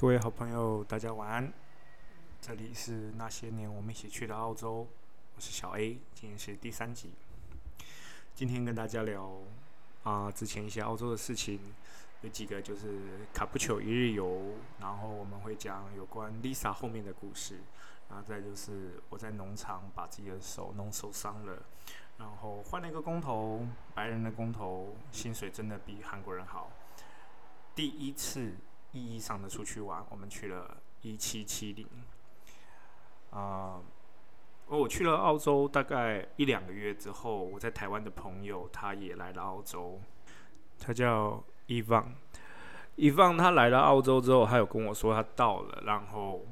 各位好朋友，大家晚安。这里是那些年我们一起去的澳洲，我是小 A，今天是第三集。今天跟大家聊啊，之前一些澳洲的事情，有几个就是卡布丘一日游，然后我们会讲有关 Lisa 后面的故事，然后再就是我在农场把自己的手弄受伤了，然后换了一个工头，白人的工头，薪水真的比韩国人好。第一次。意义上的出去玩，我们去了一七七零，啊，我去了澳洲大概一两个月之后，我在台湾的朋友他也来了澳洲，他叫伊旺，伊旺他来了澳洲之后，他有跟我说他到了，然后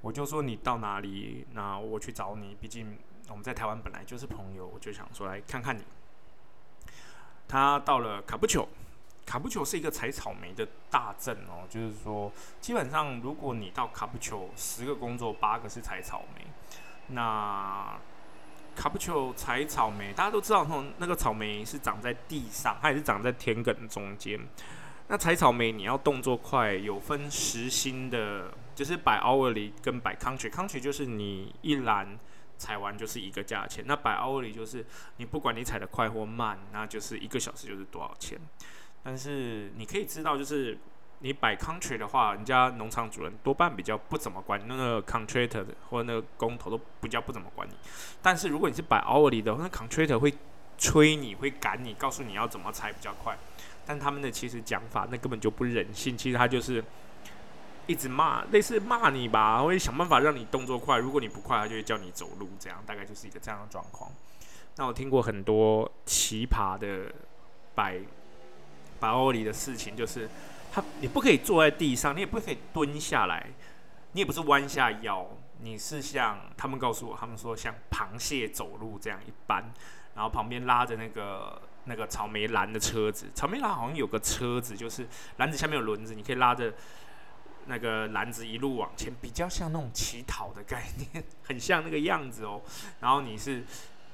我就说你到哪里，那我去找你，毕竟我们在台湾本来就是朋友，我就想说来看看你。他到了卡布丘。卡布丘是一个采草莓的大镇哦，就是说，基本上如果你到卡布丘，十个工作八个是采草莓。那卡布丘采草莓，大家都知道，那那个草莓是长在地上，它也是长在田埂中间。那采草莓你要动作快，有分时薪的，就是百 hourly 跟百 country，country 就是你一篮采完就是一个价钱，那百 hourly 就是你不管你采的快或慢，那就是一个小时就是多少钱。但是你可以知道，就是你摆 country 的话，人家农场主人多半比较不怎么管那个 contractor 或者那个工头都比较不怎么管你。但是如果你是摆 hourly 的，那 contractor 会催你，会赶你，告诉你要怎么踩比较快。但他们的其实讲法那根本就不人性，其实他就是一直骂，类似骂你吧，会想办法让你动作快。如果你不快，他就会叫你走路，这样大概就是一个这样的状况。那我听过很多奇葩的摆。把欧里的事情就是，他你不可以坐在地上，你也不可以蹲下来，你也不是弯下腰，你是像他们告诉我，他们说像螃蟹走路这样一般，然后旁边拉着那个那个草莓篮的车子，草莓篮好像有个车子，就是篮子下面有轮子，你可以拉着那个篮子一路往前，比较像那种乞讨的概念，很像那个样子哦。然后你是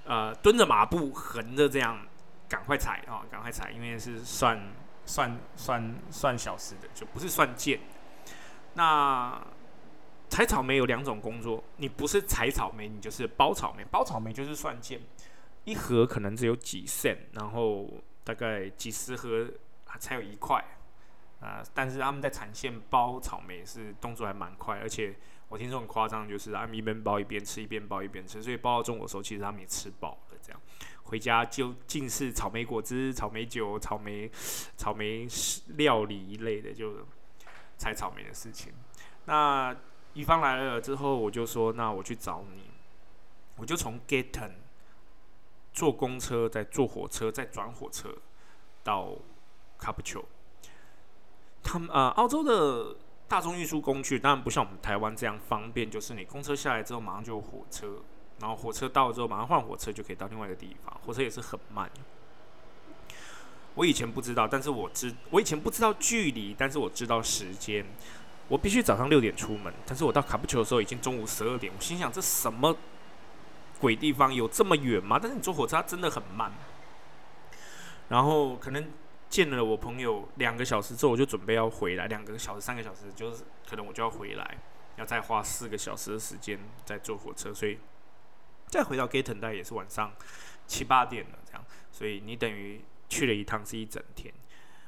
呃蹲着马步，横着这样。赶快踩啊！赶快踩，因为是算算算算小时的，就不是算件。那采草莓有两种工作，你不是采草莓，你就是包草莓。包草莓就是算件，一盒可能只有几仙然后大概几十盒才有一块啊。但是他们在产线包草莓是动作还蛮快，而且我听说很夸张，就是他们一边包一边吃，一边包一边吃，所以包到中午的时候，其实他们也吃饱了这样。回家就尽是草莓果汁、草莓酒、草莓草莓料理一类的，就采草莓的事情。那乙方来了之后，我就说：“那我去找你。”我就从 Gatton 坐公车，再坐火车，再转火车到 c a p 丘。他们啊，澳洲的大众运输工具当然不像我们台湾这样方便，就是你公车下来之后，马上就有火车。然后火车到了之后，马上换火车就可以到另外一个地方。火车也是很慢。我以前不知道，但是我知我以前不知道距离，但是我知道时间。我必须早上六点出门，但是我到卡布丘的时候已经中午十二点。我心想这什么鬼地方？有这么远吗？但是你坐火车真的很慢。然后可能见了我朋友两个小时之后，我就准备要回来。两个小时、三个小时，就是可能我就要回来，要再花四个小时的时间再坐火车，所以。再回到 g a t o n 大概也是晚上七八点了，这样，所以你等于去了一趟是一整天。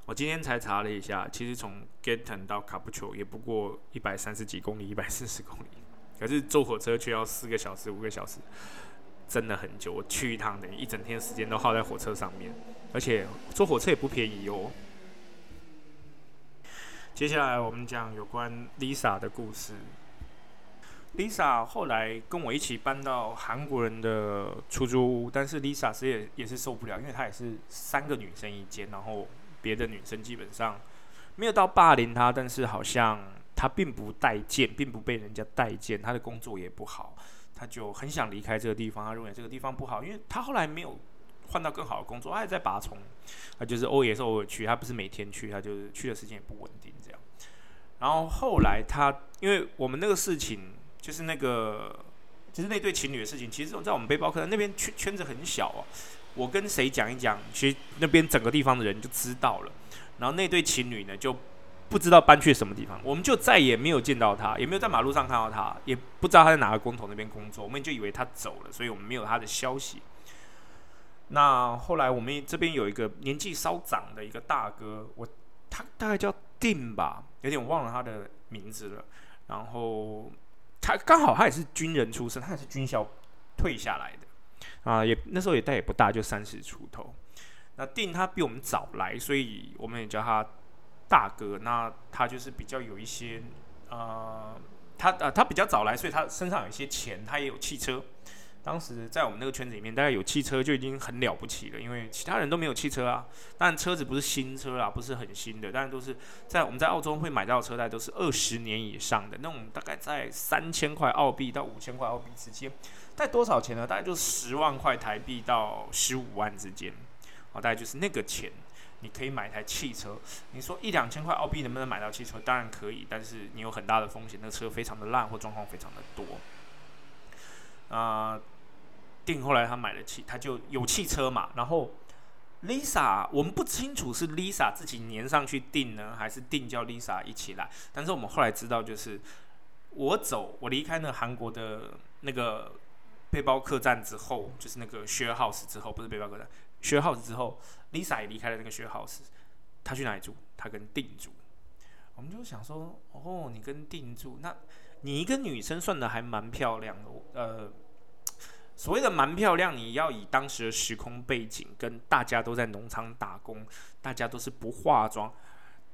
我今天才查了一下，其实从 g a t o n 到卡布丘也不过一百三十几公里，一百四十公里，可是坐火车却要四个小时、五个小时，真的很久。我去一趟等于一整天时间都耗在火车上面，而且坐火车也不便宜哦。接下来我们讲有关 Lisa 的故事。Lisa 后来跟我一起搬到韩国人的出租屋，但是 Lisa 是也也是受不了，因为她也是三个女生一间，然后别的女生基本上没有到霸凌她，但是好像她并不待见，并不被人家待见，她的工作也不好，她就很想离开这个地方，她认为这个地方不好，因为她后来没有换到更好的工作，她也在拔葱，她就是偶也是偶尔去，她不是每天去，她就是去的时间也不稳定这样。然后后来她因为我们那个事情。就是那个，就是那对情侣的事情。其实这种，在我们背包客那边圈圈子很小啊。我跟谁讲一讲，其实那边整个地方的人就知道了。然后那对情侣呢，就不知道搬去什么地方，我们就再也没有见到他，也没有在马路上看到他，也不知道他在哪个工头那边工作，我们就以为他走了，所以我们没有他的消息。那后来我们这边有一个年纪稍长的一个大哥，我他大概叫定吧，有点忘了他的名字了。然后他刚好他也是军人出身，他也是军校退下来的啊，也那时候也带也不大，就三十出头。那定他比我们早来，所以我们也叫他大哥。那他就是比较有一些呃，他呃他比较早来，所以他身上有一些钱，他也有汽车。当时在我们那个圈子里面，大概有汽车就已经很了不起了，因为其他人都没有汽车啊。但车子不是新车啊，不是很新的，但都是在我们在澳洲会买到车，大概都是二十年以上的那种，大概在三千块澳币到五千块澳币之间。在多少钱呢？大概就十万块台币到十五万之间。啊，大概就是那个钱，你可以买一台汽车。你说一两千块澳币能不能买到汽车？当然可以，但是你有很大的风险，那个车非常的烂或状况非常的多。啊，定后来他买了汽，他就有汽车嘛。然后 Lisa，我们不清楚是 Lisa 自己粘上去定呢，还是定叫 Lisa 一起来。但是我们后来知道，就是我走，我离开那韩国的那个背包客栈之后，就是那个 share house 之后，不是背包客栈，share house 之后，Lisa 也离开了那个 share house，他去哪里住？他跟定住。我们就想说，哦，你跟定住，那你一个女生算的还蛮漂亮的，呃。所谓的蛮漂亮，你要以当时的时空背景，跟大家都在农场打工，大家都是不化妆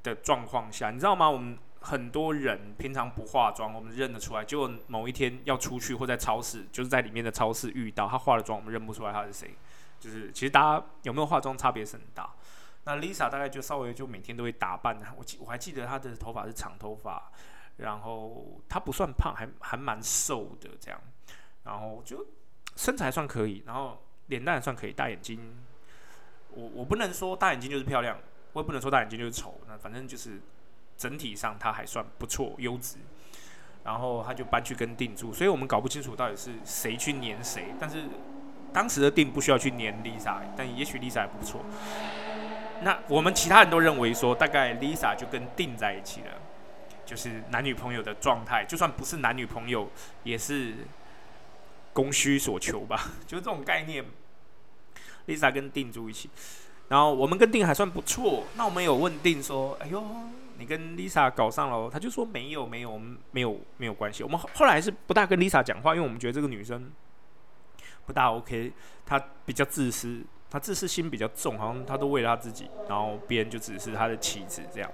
的状况下，你知道吗？我们很多人平常不化妆，我们认得出来。结果某一天要出去或在超市，就是在里面的超市遇到他化了妆，我们认不出来他是谁。就是其实大家有没有化妆差别是很大。那 Lisa 大概就稍微就每天都会打扮，我记我还记得她的头发是长头发，然后她不算胖，还还蛮瘦的这样，然后就。身材算可以，然后脸蛋算可以，大眼睛，我我不能说大眼睛就是漂亮，我也不能说大眼睛就是丑，那反正就是整体上他还算不错，优质。然后他就搬去跟定住，所以我们搞不清楚到底是谁去黏谁。但是当时的定不需要去黏 Lisa，但也许 Lisa 还不错。那我们其他人都认为说，大概 Lisa 就跟定在一起了，就是男女朋友的状态，就算不是男女朋友，也是。供需所求吧，就是这种概念。Lisa 跟定住一起，然后我们跟定还算不错。那我们有问定说：“哎呦，你跟 Lisa 搞上了？”他就说：“没有，没有，我们没有，没有关系。”我们后来是不大跟 Lisa 讲话，因为我们觉得这个女生不大 OK，她比较自私，她自私心比较重，好像她都为了她自己，然后别人就只是她的棋子这样。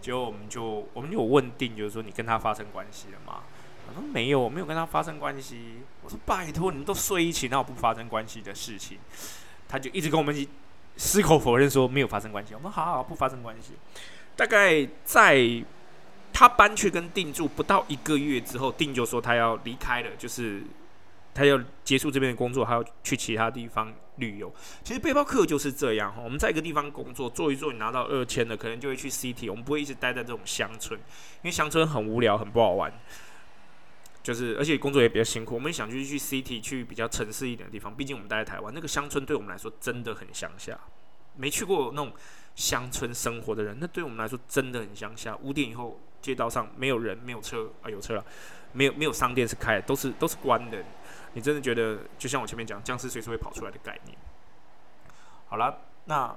结果我们就我们有问定，就是说你跟她发生关系了吗？我说没有，我没有跟他发生关系。我说拜托，你们都睡一起，那我不发生关系的事情。他就一直跟我们矢口否认说没有发生关系。我们好好不发生关系。大概在他搬去跟定住不到一个月之后，定就说他要离开了，就是他要结束这边的工作，还要去其他地方旅游。其实背包客就是这样，我们在一个地方工作做一做，你拿到二千的，可能就会去 city，我们不会一直待在这种乡村，因为乡村很无聊，很不好玩。就是，而且工作也比较辛苦。我们想去去 city，去比较城市一点的地方。毕竟我们待在台湾，那个乡村对我们来说真的很乡下。没去过那种乡村生活的人，那对我们来说真的很乡下。五点以后，街道上没有人，没有车啊，有车了，没有没有商店是开的，都是都是关的。你真的觉得，就像我前面讲，僵尸随时会跑出来的概念。好了，那。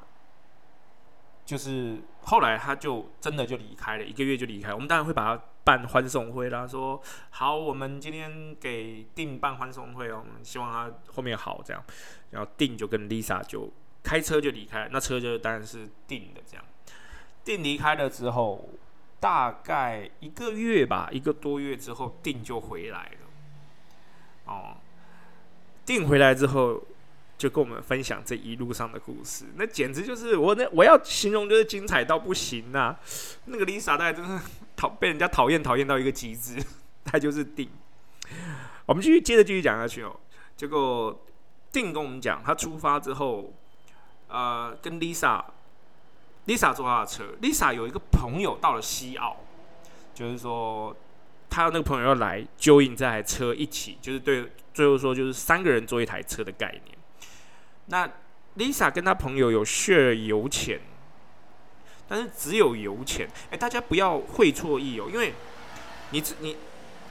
就是后来他就真的就离开了，一个月就离开。我们当然会把他办欢送会啦，说好，我们今天给定办欢送会哦，我们希望他后面好这样。然后定就跟 Lisa 就开车就离开，那车就当然是定的这样。定离开了之后，大概一个月吧，一个多月之后，定就回来了。哦，定回来之后。就跟我们分享这一路上的故事，那简直就是我那我要形容就是精彩到不行呐！那个 Lisa 大概真是讨被人家讨厌讨厌到一个极致，他就是定。我们继续接着继续讲下去哦。结果定跟我们讲，他出发之后，呃，跟 Lisa，Lisa 坐他的车，Lisa 有一个朋友到了西澳，就是说他那个朋友要来揪引这台车一起，就是对最后说就是三个人坐一台车的概念。那 Lisa 跟她朋友有 share 油钱，但是只有油钱。哎，大家不要会错意哦，因为你你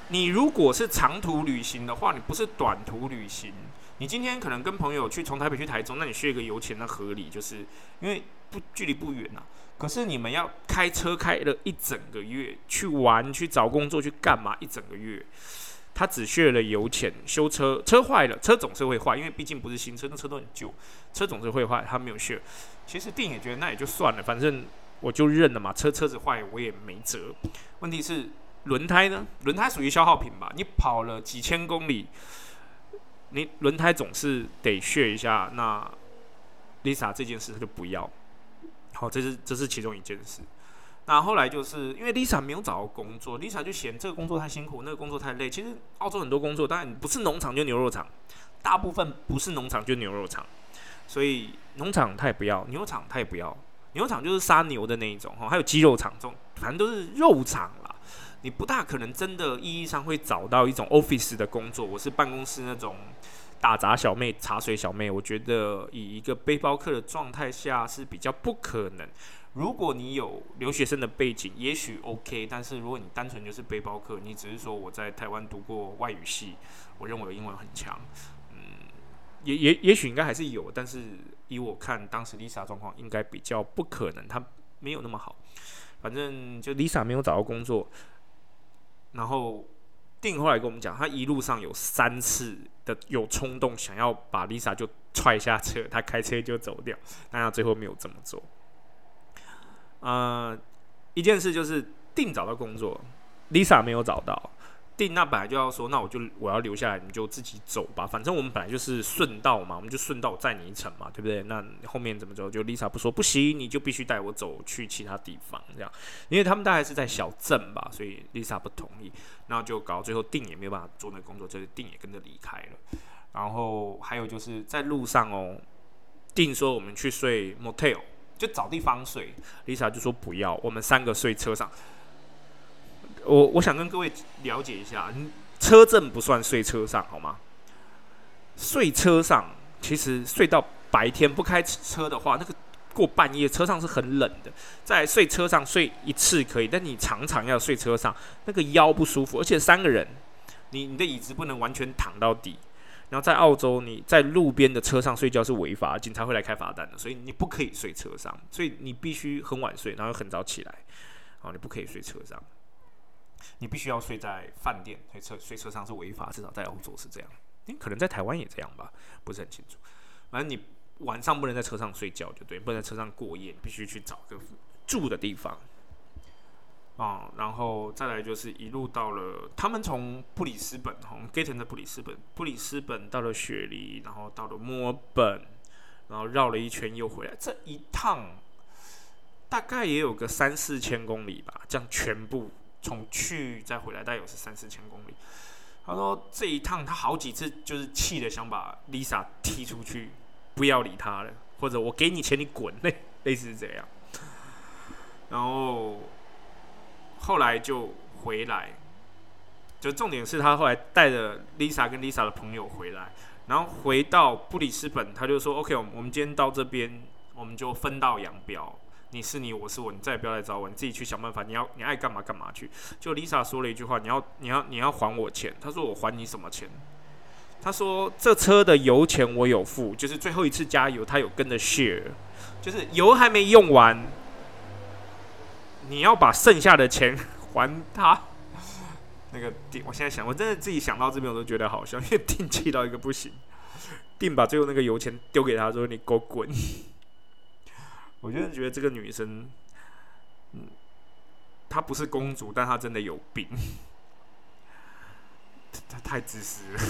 你如果是长途旅行的话，你不是短途旅行。你今天可能跟朋友去从台北去台中，那你需一个油钱，那合理，就是因为不距离不远呐。可是你们要开车开了一整个月去玩、去找工作、去干嘛？一整个月，他只削了油钱，修车，车坏了，车总是会坏，因为毕竟不是新车，那车都很旧，车总是会坏，他没有削。其实店也觉得那也就算了，反正我就认了嘛，车车子坏我也没辙。问题是轮胎呢？轮胎属于消耗品吧？你跑了几千公里。你轮胎总是得削一下，那 Lisa 这件事他就不要。好，这是这是其中一件事。那后来就是因为 Lisa 没有找到工作，Lisa 就嫌这个工作太辛苦，那个工作太累。其实澳洲很多工作，当然不是农场就牛肉厂，大部分不是农场就牛肉厂。所以农场他也不要，牛肉场他也不要。牛肉场就是杀牛的那一种哈，还有鸡肉厂这种，反正都是肉厂啦。你不大可能真的意义上会找到一种 office 的工作。我是办公室那种打杂小妹、茶水小妹。我觉得以一个背包客的状态下是比较不可能。如果你有留学生的背景，也许 OK。但是如果你单纯就是背包客，你只是说我在台湾读过外语系，我认为英文很强。嗯，也也也许应该还是有，但是以我看当时 Lisa 状况，应该比较不可能，她没有那么好。反正就 Lisa 没有找到工作。然后，定后来跟我们讲，他一路上有三次的有冲动想要把 Lisa 就踹下车，他开车就走掉，但他最后没有这么做。呃，一件事就是定找到工作，Lisa 没有找到。定那本来就要说，那我就我要留下来，你就自己走吧。反正我们本来就是顺道嘛，我们就顺道载你一程嘛，对不对？那后面怎么走？就 Lisa 不说不行，你就必须带我走去其他地方，这样。因为他们大概是在小镇吧，所以 Lisa 不同意，那就搞最后定也没有办法做那个工作，就是定也跟着离开了。然后还有就是在路上哦，定说我们去睡 motel，就找地方睡，Lisa 就说不要，我们三个睡车上。我我想跟各位了解一下，车震不算睡车上好吗？睡车上其实睡到白天不开车的话，那个过半夜车上是很冷的。在睡车上睡一次可以，但你常常要睡车上，那个腰不舒服，而且三个人，你你的椅子不能完全躺到底。然后在澳洲，你在路边的车上睡觉是违法，警察会来开罚单的，所以你不可以睡车上，所以你必须很晚睡，然后很早起来，啊，你不可以睡车上。你必须要睡在饭店，睡车睡车上是违法，至少在澳洲是这样。你，可能在台湾也这样吧，不是很清楚。反正你晚上不能在车上睡觉，就对，不能在车上过夜，必须去找个住的地方。啊，然后再来就是一路到了，他们从布里斯本，从 Gaten 的布里斯本，布里斯本到了雪梨，然后到了墨尔本，然后绕了一圈又回来，这一趟大概也有个三四千公里吧，这样全部。从去再回来，大概有是三四千公里。他说这一趟他好几次就是气的想把 Lisa 踢出去，不要理他了，或者我给你钱你滚，类 类似这样。然后后来就回来，就重点是他后来带着 Lisa 跟 Lisa 的朋友回来，然后回到布里斯本，他就说 OK，我们我们今天到这边，我们就分道扬镳。你是你，我是我，你再也不要来找我，你自己去想办法。你要你爱干嘛干嘛去。就 Lisa 说了一句话，你要你要你要还我钱。他说我还你什么钱？他说这车的油钱我有付，就是最后一次加油，他有跟着 share，就是油还没用完，你要把剩下的钱 还他。那个定，我现在想，我真的自己想到这边我都觉得好笑，因为定气到一个不行。定把最后那个油钱丢给他说：“你给我滚。”我真的觉得这个女生，嗯，她不是公主，但她真的有病，她太自私了。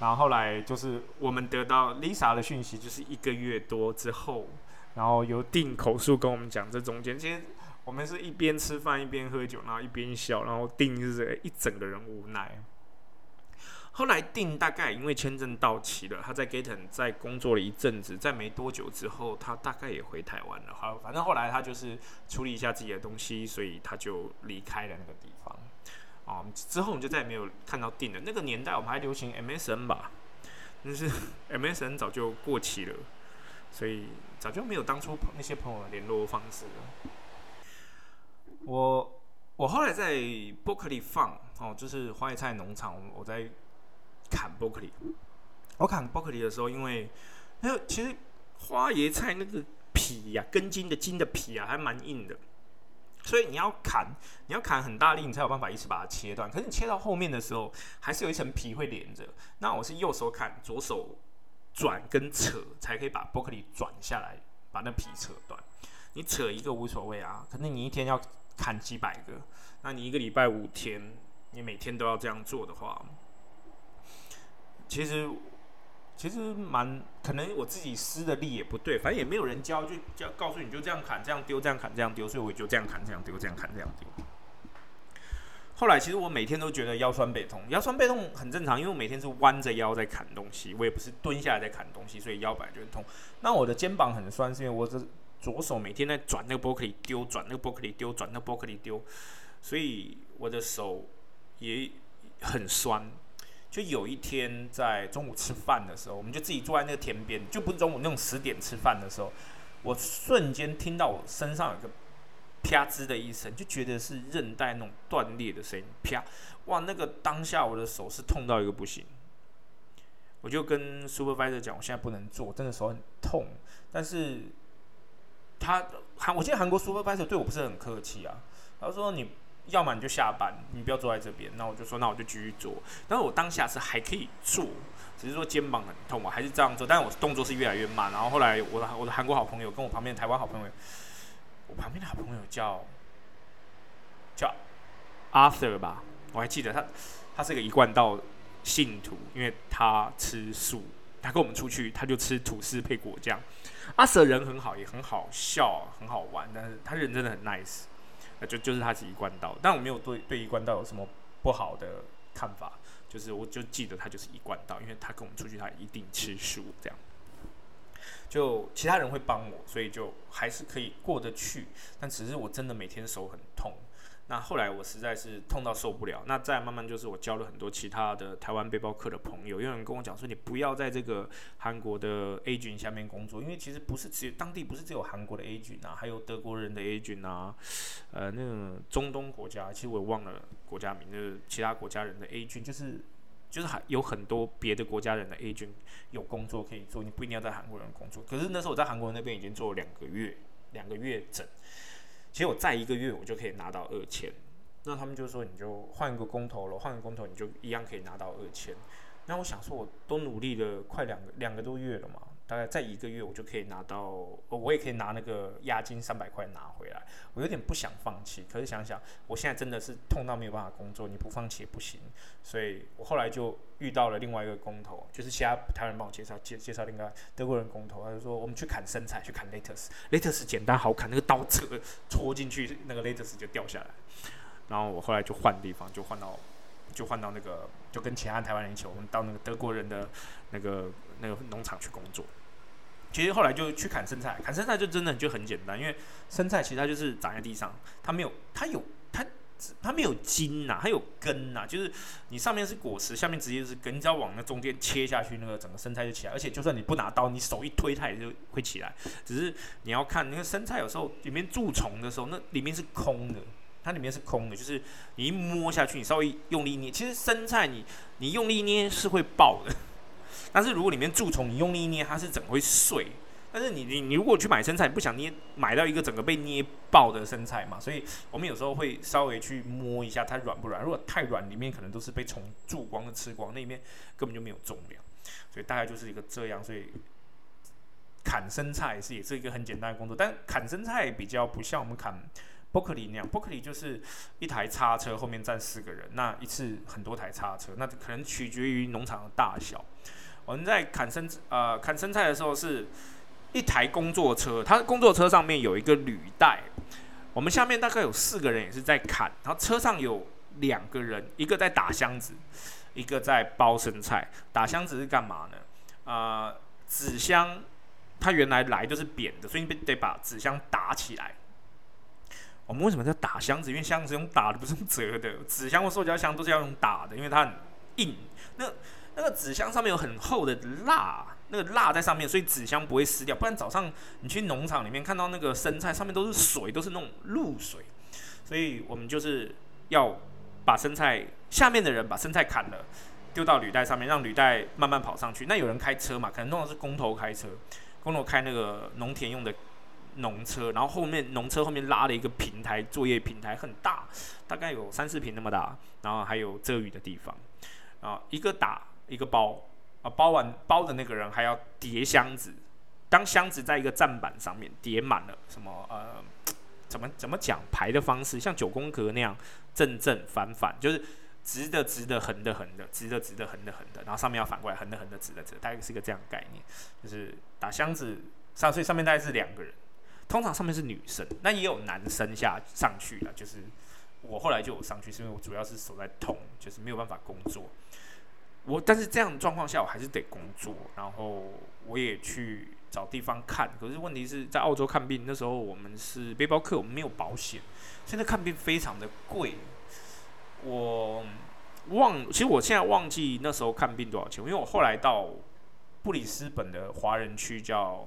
然后后来就是我们得到 Lisa 的讯息，就是一个月多之后，然后由定口述跟我们讲，这中间其实我们是一边吃饭一边喝酒，然后一边笑，然后定就是一整个人无奈。后来定大概因为签证到期了，他在 Gaten 在工作了一阵子，在没多久之后，他大概也回台湾了。好，反正后来他就是处理一下自己的东西，所以他就离开了那个地方。哦，之后我们就再也没有看到定了。那个年代我们还流行 MSN 吧，但是 MSN 早就过期了，所以早就没有当初那些朋友的联络方式了。我我后来在伯克利放哦，就是花椰菜农场，我在砍伯克利。我砍伯克利的时候，因为那其实花椰菜那个皮呀，根茎的茎的皮啊，还蛮硬的，所以你要砍，你要砍很大力，你才有办法一次把它切断。可是你切到后面的时候，还是有一层皮会连着。那我是右手砍，左手转跟扯，才可以把伯克利转下来，把那皮扯断。你扯一个无所谓啊，可能你一天要砍几百个，那你一个礼拜五天，你每天都要这样做的话，其实。其实蛮可能我自己施的力也不对，反正也没有人教，就教告诉你就这样砍，这样丢，这样砍，这样丢，所以我就这样砍，这样丢，这样砍，这样丢。后来其实我每天都觉得腰酸背痛，腰酸背痛很正常，因为我每天是弯着腰在砍东西，我也不是蹲下来在砍东西，所以腰本来就很痛。那我的肩膀很酸，是因为我这左手每天在转那个波克里丢，转那个波克里丢，转那个波克里丢，所以我的手也很酸。就有一天在中午吃饭的时候，我们就自己坐在那个田边，就不是中午那种十点吃饭的时候，我瞬间听到我身上有个啪吱的一声，就觉得是韧带那种断裂的声音，啪！哇，那个当下我的手是痛到一个不行，我就跟 supervisor 讲，我现在不能做，真的手很痛。但是他韩，我记得韩国 supervisor 对我不是很客气啊，他说你。要么你就下班，你不要坐在这边。那我就说，那我就继续做。但是我当下是还可以做，只是说肩膀很痛，我还是这样做。但是我动作是越来越慢。然后后来我的我的韩国好朋友跟我旁边台湾好朋友，旁边的好朋友叫叫 Arthur 吧，我还记得他，他是个一贯道信徒，因为他吃素，他跟我们出去他就吃吐司配果酱。Arthur 人很好，也很好笑，很好玩，但是他人真的很 nice 那。就就是他是一贯道，但我没有对对一贯道有什么不好的看法，就是我就记得他就是一贯道，因为他跟我们出去，他一定吃素这样。就其他人会帮我，所以就还是可以过得去，但只是我真的每天手很痛。那后来我实在是痛到受不了，那再慢慢就是我交了很多其他的台湾背包客的朋友，有人跟我讲说你不要在这个韩国的 A 军下面工作，因为其实不是只有当地不是只有韩国的 A 军啊，还有德国人的 A 军啊，呃，那个中东国家，其实我也忘了国家名，就是其他国家人的 A 军，就是就是还有很多别的国家人的 agent 有工作可以做，你不一定要在韩国人工作。可是那时候我在韩国那边已经做了两个月，两个月整。其实我再一个月，我就可以拿到二千。那他们就说，你就换一个工头了，换个工头你就一样可以拿到二千。那我想说，我都努力了快两个两个多月了嘛。大概再一个月，我就可以拿到，我也可以拿那个押金三百块拿回来。我有点不想放弃，可是想想，我现在真的是痛到没有办法工作，你不放弃也不行。所以我后来就遇到了另外一个工头，就是其他台湾人帮我介绍介介绍另外德国人工头，他就说我们去砍生菜，去砍 lettuce，lettuce 简单好砍，那个刀子戳进去，那个 lettuce 就掉下来。然后我后来就换地方，就换到就换到那个，就跟其他台湾人一起，我们到那个德国人的那个。那个农场去工作，其实后来就去砍生菜，砍生菜就真的就很简单，因为生菜其实它就是长在地上，它没有，它有，它它没有茎呐，它有根呐，就是你上面是果实，下面直接是根，你只要往那中间切下去，那个整个生菜就起来，而且就算你不拿刀，你手一推它也就会起来，只是你要看那个生菜有时候里面蛀虫的时候，那里面是空的，它里面是空的，就是你一摸下去，你稍微用力捏，其实生菜你你用力捏是会爆的。但是如果里面蛀虫，你用力捏，它是整会碎。但是你你你如果去买生菜，不想捏买到一个整个被捏爆的生菜嘛？所以我们有时候会稍微去摸一下它软不软。如果太软，里面可能都是被虫蛀光的、吃光，那里面根本就没有重量。所以大概就是一个这样。所以砍生菜是也是一个很简单的工作，但砍生菜比较不像我们砍。伯克利那样，伯克利就是一台叉车后面站四个人，那一次很多台叉车，那可能取决于农场的大小。我们在砍生呃砍生菜的时候，是一台工作车，它工作车上面有一个履带，我们下面大概有四个人也是在砍，然后车上有两个人，一个在打箱子，一个在包生菜。打箱子是干嘛呢？啊，纸箱它原来来就是扁的，所以你得把纸箱打起来。我们为什么叫打箱子？因为箱子用打的，不是用折的。纸箱或塑胶箱都是要用打的，因为它很硬。那那个纸箱上面有很厚的蜡，那个蜡在上面，所以纸箱不会湿掉。不然早上你去农场里面看到那个生菜上面都是水，都是那种露水。所以我们就是要把生菜下面的人把生菜砍了，丢到履带上面，让履带慢慢跑上去。那有人开车嘛？可能弄的是工头开车，工头开那个农田用的农车，然后后面农车后面拉了一个平台，作业平台很大，大概有三四平那么大，然后还有遮雨的地方。啊，一个打一个包啊，包完包的那个人还要叠箱子，当箱子在一个站板上面叠满了，什么呃。怎么怎么讲排的方式，像九宫格那样正正反反，就是直的直的横的横的，直的直的横的横的，然后上面要反过来横的横的直的直的，大概是一个这样的概念。就是打箱子上，所以上面大概是两个人，通常上面是女生，那也有男生下上去了。就是我后来就有上去，是因为我主要是手在痛，就是没有办法工作。我但是这样状况下，我还是得工作，然后我也去。找地方看，可是问题是在澳洲看病，那时候我们是背包客，我们没有保险。现在看病非常的贵，我忘，其实我现在忘记那时候看病多少钱，因为我后来到布里斯本的华人区叫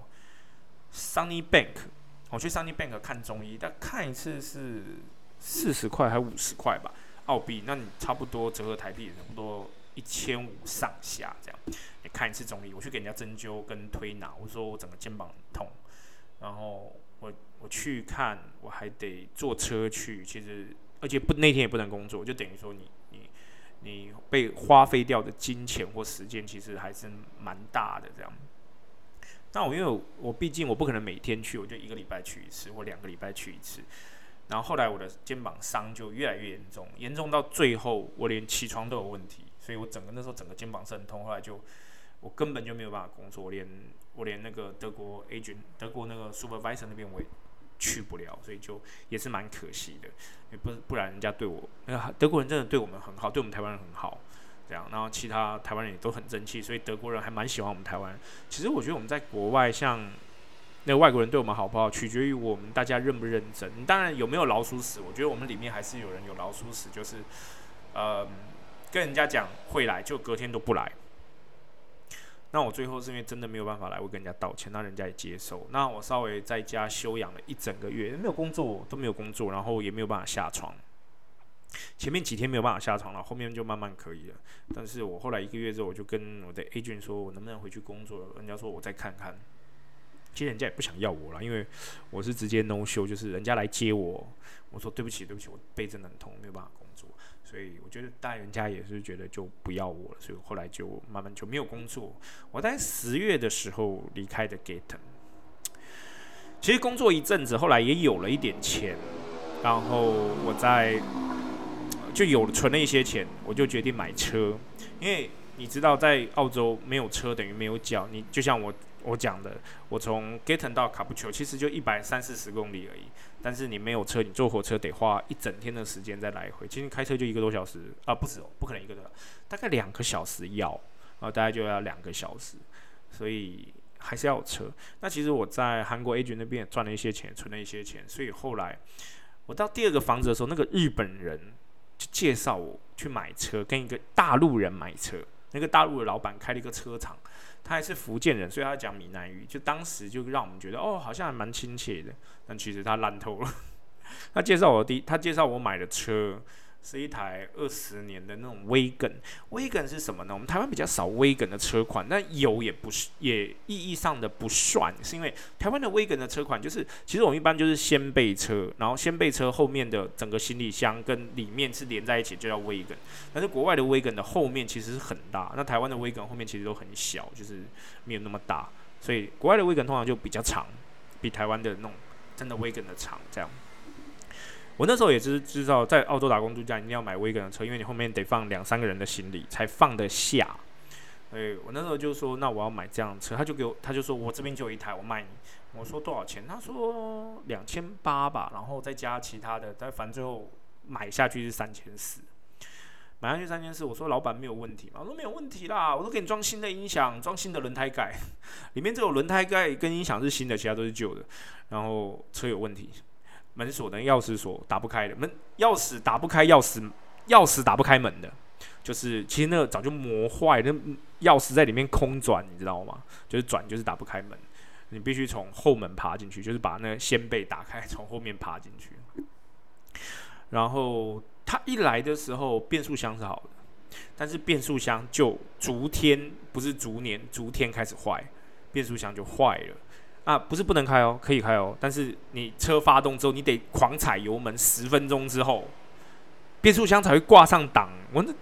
Sunny Bank，我去 Sunny Bank 看中医，但看一次是四十块还五十块吧，澳币，那你差不多折合台币也差不多。一千五上下这样，你看一次中医，我去给人家针灸跟推拿，我说我整个肩膀痛，然后我我去看，我还得坐车去，其实而且不那天也不能工作，就等于说你你你被花费掉的金钱或时间其实还是蛮大的这样。那我因为我毕竟我不可能每天去，我就一个礼拜去一次或两个礼拜去一次，然后后来我的肩膀伤就越来越严重，严重到最后我连起床都有问题。所以我整个那时候整个肩膀是很痛，后来就我根本就没有办法工作，我连我连那个德国 agent 德国那个 supervisor 那边我也去不了，所以就也是蛮可惜的。也不不然人家对我，那个德国人真的对我们很好，对我们台湾人很好，这样。然后其他台湾人也都很争气，所以德国人还蛮喜欢我们台湾。其实我觉得我们在国外，像那个外国人对我们好不好，取决于我们大家认不认真。当然有没有老鼠屎，我觉得我们里面还是有人有老鼠屎，就是呃。跟人家讲会来，就隔天都不来。那我最后是因为真的没有办法来，我跟人家道歉，那人家也接受。那我稍微在家休养了一整个月，没有工作，都没有工作，然后也没有办法下床。前面几天没有办法下床了，后面就慢慢可以了。但是我后来一个月之后，我就跟我的 agent 说，我能不能回去工作？人家说我再看看。其实人家也不想要我了，因为我是直接 no show，就是人家来接我，我说对不起，对不起，我背真的很痛，没有办法工。所以我觉得大人家也是觉得就不要我了，所以后来就慢慢就没有工作。我在十月的时候离开的 Gaten，其实工作一阵子，后来也有了一点钱，然后我在就有存了一些钱，我就决定买车，因为你知道在澳洲没有车等于没有脚，你就像我。我讲的，我从 Gaten 到卡布丘其实就一百三四十公里而已。但是你没有车，你坐火车得花一整天的时间再来回。其实开车就一个多小时啊，不止哦，不可能一个多，大概两个小时要，然后大概就要两个小时，所以还是要有车。那其实我在韩国 A 局那边赚了一些钱，存了一些钱，所以后来我到第二个房子的时候，那个日本人就介绍我去买车，跟一个大陆人买车。那个大陆的老板开了一个车厂。他还是福建人，所以他讲闽南语，就当时就让我们觉得哦，好像还蛮亲切的。但其实他烂透了。他介绍我第，他介绍我买的车。是一台二十年的那种威梗，威梗是什么呢？我们台湾比较少威梗的车款，但有也不是，也意义上的不算，是因为台湾的威梗的车款就是，其实我们一般就是掀背车，然后掀背车后面的整个行李箱跟里面是连在一起，就叫威梗。但是国外的威梗的后面其实是很大，那台湾的威梗后面其实都很小，就是没有那么大，所以国外的威梗通常就比较长，比台湾的那种真的威梗的长，这样。我那时候也是知道，在澳洲打工度假一定要买威根的车，因为你后面得放两三个人的行李才放得下。所以我那时候就说，那我要买这样车，他就给我，他就说我这边就有一台，我卖你。我说多少钱？他说两千八吧，然后再加其他的，但反正最后买下去是三千四。买下去三千四，我说老板没有问题嘛？我说没有问题啦，我都给你装新的音响，装新的轮胎盖，里面只有轮胎盖跟音响是新的，其他都是旧的。然后车有问题。门锁的钥匙锁打不开的门，钥匙打不开，钥匙钥匙打不开门的，就是其实那个早就磨坏，那钥匙在里面空转，你知道吗？就是转就是打不开门，你必须从后门爬进去，就是把那个掀背打开，从后面爬进去。然后他一来的时候，变速箱是好的，但是变速箱就逐天不是逐年逐天开始坏，变速箱就坏了。啊，不是不能开哦，可以开哦，但是你车发动之后，你得狂踩油门十分钟之后，变速箱才会挂上档。我那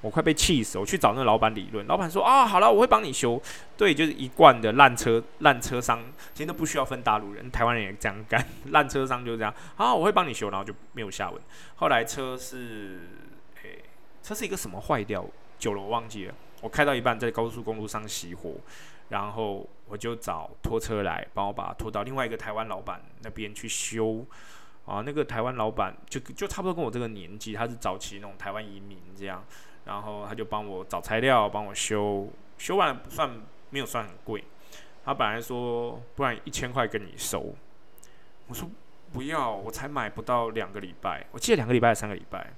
我快被气死，我去找那个老板理论，老板说啊，好了，我会帮你修。对，就是一贯的烂车烂车商，其实都不需要分大陆人，台湾人也这样干，烂车商就是这样。好，我会帮你修，然后就没有下文。后来车是，诶，车是一个什么坏掉？久了我忘记了。我开到一半，在高速公路上熄火。然后我就找拖车来帮我把它拖到另外一个台湾老板那边去修。啊，那个台湾老板就就差不多跟我这个年纪，他是早期那种台湾移民这样，然后他就帮我找材料帮我修，修完不算没有算很贵，他本来说不然一千块跟你收，我说不要，我才买不到两个礼拜，我记得两个礼拜三个礼拜，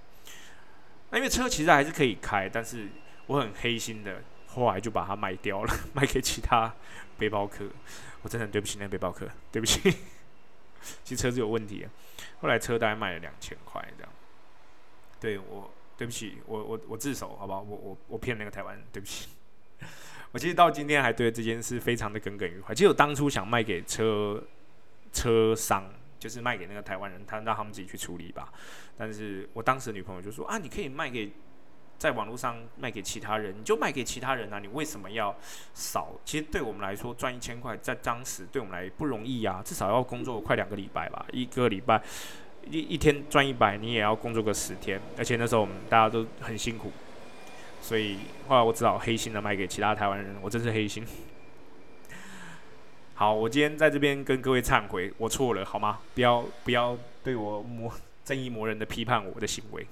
那因为车其实还是可以开，但是我很黑心的。后来就把它卖掉了，卖给其他背包客。我真的很对不起那背包客，对不起。其实车子有问题。后来车大概卖了两千块这样。对我，对不起，我我我自首，好不好？我我我骗那个台湾人，对不起。我其实到今天还对这件事非常的耿耿于怀。其实我当初想卖给车车商，就是卖给那个台湾人，他让他们自己去处理吧。但是我当时的女朋友就说啊，你可以卖给。在网络上卖给其他人，你就卖给其他人啊！你为什么要少？其实对我们来说，赚一千块在当时对我们来不容易啊，至少要工作快两个礼拜吧。一个礼拜一一天赚一百，你也要工作个十天。而且那时候我们大家都很辛苦，所以后来我只好黑心的卖给其他台湾人。我真是黑心。好，我今天在这边跟各位忏悔，我错了，好吗？不要不要对我魔正义魔人的批判我的行为。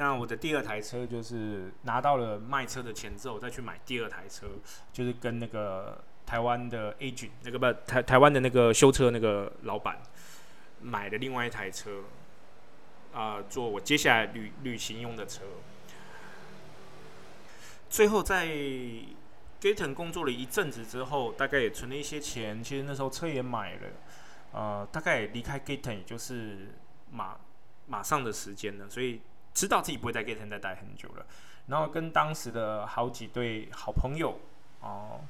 那我的第二台车就是拿到了卖车的钱之后，再去买第二台车，就是跟那个台湾的 Agent，那个不台台湾的那个修车那个老板买的另外一台车，啊，做我接下来旅旅行用的车。最后在 Gaten 工作了一阵子之后，大概也存了一些钱，其实那时候车也买了，呃，大概离开 Gaten 也就是马马上的时间了，所以。知道自己不会在 Gaten 再待很久了，然后跟当时的好几对好朋友哦，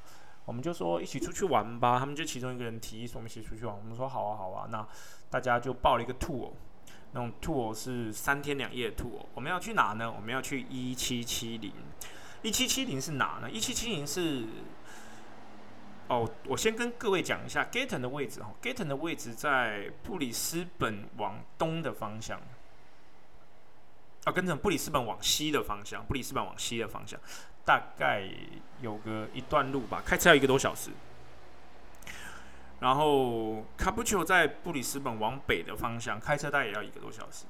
我们就说一起出去玩吧。他们就其中一个人提议说我们一起出去玩，我们说好啊好啊。那大家就报了一个 tour，那种 tour 是三天两夜的 tour。我们要去哪呢？我们要去一七七零。一七七零是哪呢？一七七零是哦，我先跟各位讲一下 Gaten 的位置哈。Gaten 的位置在布里斯本往东的方向。啊，跟着布里斯本往西的方向，布里斯本往西的方向，大概有个一段路吧，开车要一个多小时。然后卡布丘在布里斯本往北的方向，开车大概也要一个多小时。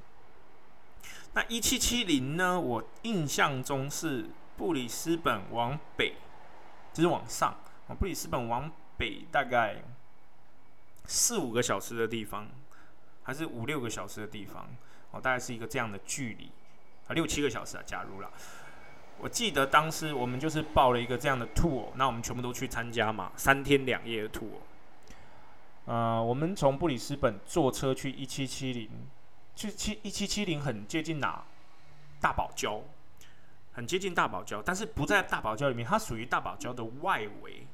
那一七七零呢？我印象中是布里斯本往北，就是往上，布里斯本往北大概四五个小时的地方，还是五六个小时的地方，哦，大概是一个这样的距离。六七个小时啊，假如了。我记得当时我们就是报了一个这样的 tour，那我们全部都去参加嘛，三天两夜的 tour。呃，我们从布里斯本坐车去一七七零，去七一七七零很接近哪？大堡礁，很接近大堡礁，但是不在大堡礁里面，它属于大堡礁的外围。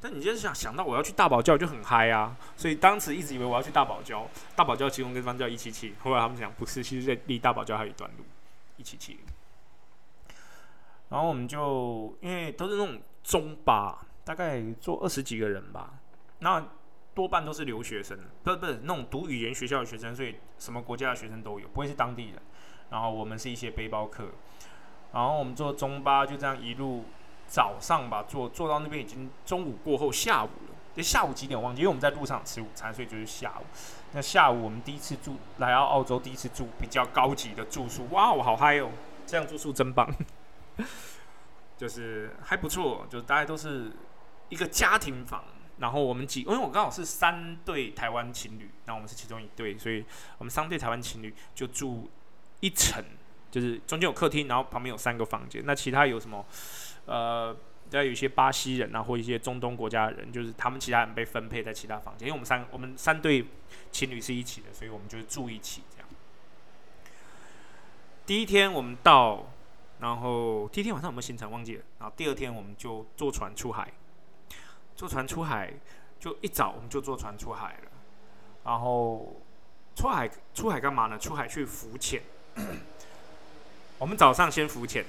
但你就是想想到我要去大堡礁就很嗨啊，所以当时一直以为我要去大堡礁，大堡礁其中一个地方叫一七七，后来他们讲不是，其实离大堡礁还有一段路。一起去，然后我们就因为都是那种中巴，大概坐二十几个人吧，那多半都是留学生，不是不是那种读语言学校的学生，所以什么国家的学生都有，不会是当地人。然后我们是一些背包客，然后我们坐中巴就这样一路早上吧，坐坐到那边已经中午过后下午，就下午几点忘记，因为我们在路上吃午餐，所以就是下午。那下午我们第一次住来到澳洲，第一次住比较高级的住宿，哇，我好嗨哦！这样住宿真棒，就是还不错，就大家都是一个家庭房。然后我们几，因为我刚好是三对台湾情侣，那我们是其中一对，所以我们三对台湾情侣就住一层就是中间有客厅，然后旁边有三个房间。那其他有什么？呃，要有一些巴西人啊，或一些中东国家的人，就是他们其他人被分配在其他房间。因为我们三我们三对情侣是一起的，所以我们就是住一起这样。第一天我们到，然后第一天晚上有没有行程忘记了？然后第二天我们就坐船出海，坐船出海就一早我们就坐船出海了，然后。出海出海干嘛呢？出海去浮潜。我们早上先浮潜，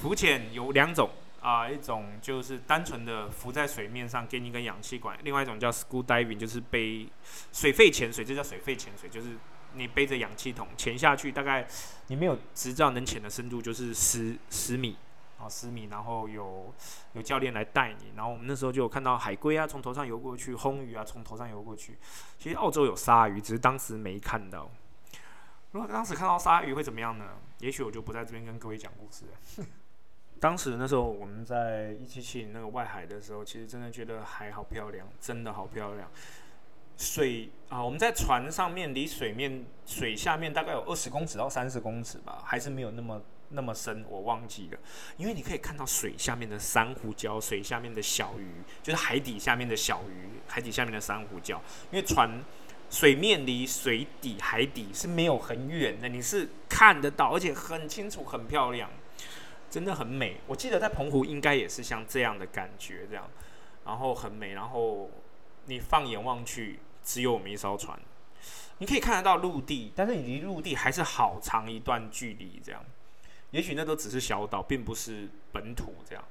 浮潜有两种啊，一种就是单纯的浮在水面上给你一根氧气管，另外一种叫 school diving，就是背水肺潜水，这叫水肺潜水，就是你背着氧气筒潜下去，大概你没有执照能潜的深度就是十十米。啊，十米，然后有有教练来带你，然后我们那时候就有看到海龟啊从头上游过去，红鱼啊从头上游过去。其实澳洲有鲨鱼，只是当时没看到。如果当时看到鲨鱼会怎么样呢？也许我就不在这边跟各位讲故事了。当时那时候我们在一七七那个外海的时候，其实真的觉得海好漂亮，真的好漂亮。水啊，我们在船上面离水面水下面大概有二十公尺到三十公尺吧，还是没有那么。那么深，我忘记了，因为你可以看到水下面的珊瑚礁，水下面的小鱼，就是海底下面的小鱼，海底下面的珊瑚礁。因为船水面离水底海底是没有很远的，你是看得到，而且很清楚，很漂亮，真的很美。我记得在澎湖应该也是像这样的感觉，这样，然后很美，然后你放眼望去，只有我们一艘船，你可以看得到陆地，但是你离陆地还是好长一段距离，这样。也许那都只是小岛，并不是本土这样。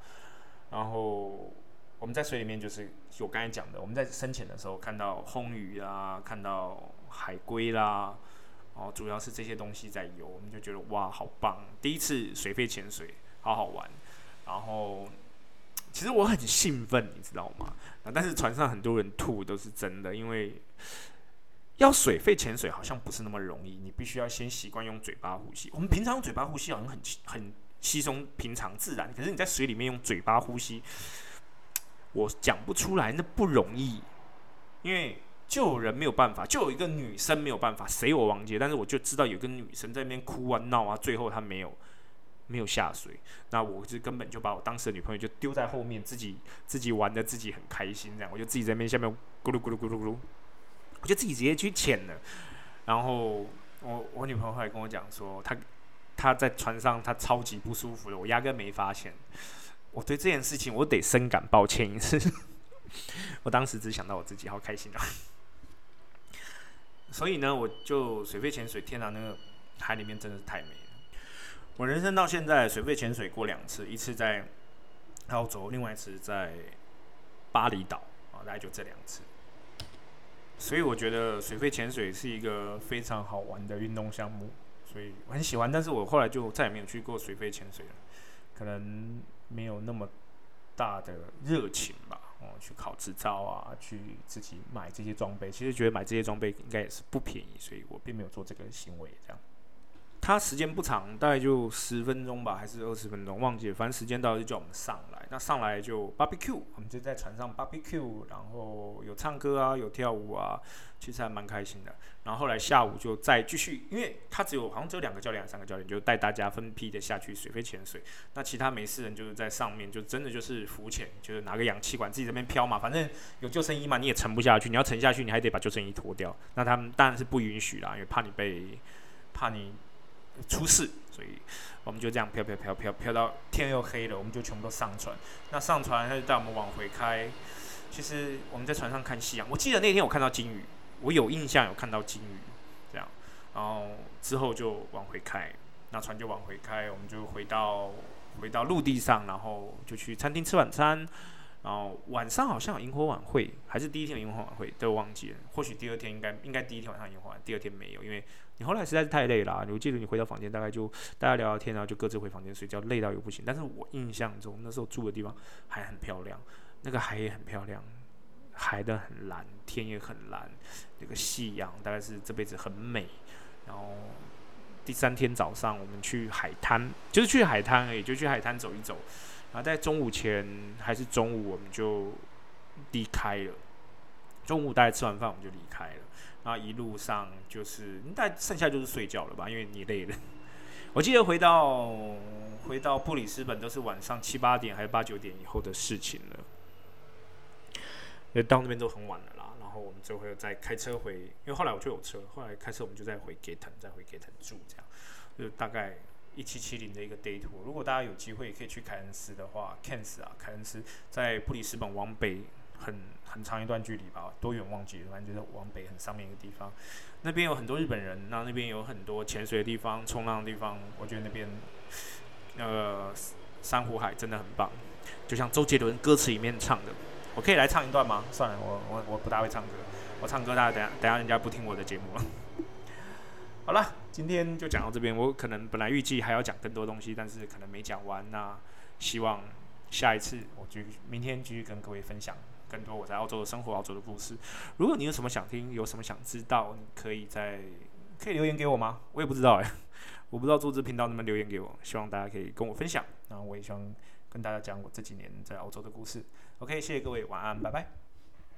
然后我们在水里面，就是我刚才讲的，我们在深潜的时候看到红鱼啊，看到海龟啦，哦，主要是这些东西在游，我们就觉得哇，好棒！第一次水肺潜水，好好玩。然后其实我很兴奋，你知道吗？但是船上很多人吐都是真的，因为。要水肺潜水好像不是那么容易，你必须要先习惯用嘴巴呼吸。我们平常用嘴巴呼吸好像很很稀松平常自然，可是你在水里面用嘴巴呼吸，我讲不出来，那不容易。因为就有人没有办法，就有一个女生没有办法，谁我忘记，但是我就知道有个女生在那边哭啊闹啊，最后她没有没有下水，那我就根本就把我当时的女朋友就丢在后面，自己自己玩的自己很开心，这样我就自己在那边下面咕噜咕噜咕噜咕噜。我就自己直接去潜了，然后我我女朋友后来跟我讲说，她她在船上她超级不舒服的，我压根没发现。我对这件事情我得深感抱歉一次。我当时只想到我自己，好开心啊！所以呢，我就水肺潜水，天然，那个海里面真的是太美。我人生到现在水肺潜水过两次，一次在澳洲，另外一次在巴厘岛啊，大概就这两次。所以我觉得水肺潜水是一个非常好玩的运动项目，所以我很喜欢。但是我后来就再也没有去过水肺潜水了，可能没有那么大的热情吧。哦，去考执照啊，去自己买这些装备，其实觉得买这些装备应该也是不便宜，所以我并没有做这个行为，这样。他时间不长，大概就十分钟吧，还是二十分钟，忘记了。反正时间到就叫我们上来。那上来就 barbecue，我们就在船上 barbecue，然后有唱歌啊，有跳舞啊，其实还蛮开心的。然后后来下午就再继续，因为他只有好像只有两个教练，三个教练就带大家分批的下去水肺潜水。那其他没事人就是在上面，就真的就是浮潜，就是拿个氧气管自己这边飘嘛。反正有救生衣嘛，你也沉不下去。你要沉下去，你还得把救生衣脱掉。那他们当然是不允许啦，因为怕你被怕你。出事，所以我们就这样飘飘飘飘飘到天又黑了，我们就全部都上船。那上船他就带我们往回开。其实我们在船上看夕阳，我记得那天我看到金鱼，我有印象有看到金鱼，这样。然后之后就往回开，那船就往回开，我们就回到回到陆地上，然后就去餐厅吃晚餐。然后晚上好像有萤火晚会，还是第一天有萤火晚会都忘记了。或许第二天应该应该第一天晚上萤火晚，第二天没有，因为你后来实在是太累了。我记得你回到房间大概就大家聊聊天，然后就各自回房间睡觉，累到又不行。但是我印象中那时候住的地方还很漂亮，那个海也很漂亮，海的很蓝，天也很蓝，那个夕阳大概是这辈子很美。然后第三天早上我们去海滩，就是去海滩而已，就去海滩走一走。然后，在中午前还是中午，我们就离开了。中午大概吃完饭，我们就离开了。然后一路上就是，应该剩下就是睡觉了吧，因为你累了。我记得回到回到布里斯本都是晚上七八点还是八九点以后的事情了，因为到那边都很晚了啦。然后我们就会再开车回，因为后来我就有车，后来开车我们就再回 Gaten，再回 Gaten 住，这样就大概一七七零的一个 day tour。如果大家有机会可以去凯恩斯的话，Kens 啊，凯恩斯在布里斯本往北很很长一段距离吧，多远忘记了，反正就是往北很上面一个地方。那边有很多日本人，那那边有很多潜水的地方、冲浪的地方。我觉得那边呃珊瑚海真的很棒，就像周杰伦歌词里面唱的。我可以来唱一段吗？算了，我我我不大会唱歌，我唱歌大家等下等下人家不听我的节目了。好了，今天就讲到这边。我可能本来预计还要讲更多东西，但是可能没讲完。那希望下一次我继续明天继续跟各位分享。更多我在澳洲的生活、澳洲的故事。如果你有什么想听、有什么想知道，你可以在可以留言给我吗？我也不知道哎，我不知道做这频道能不能留言给我。希望大家可以跟我分享，然后我也希望跟大家讲我这几年在澳洲的故事。OK，谢谢各位，晚安，拜拜。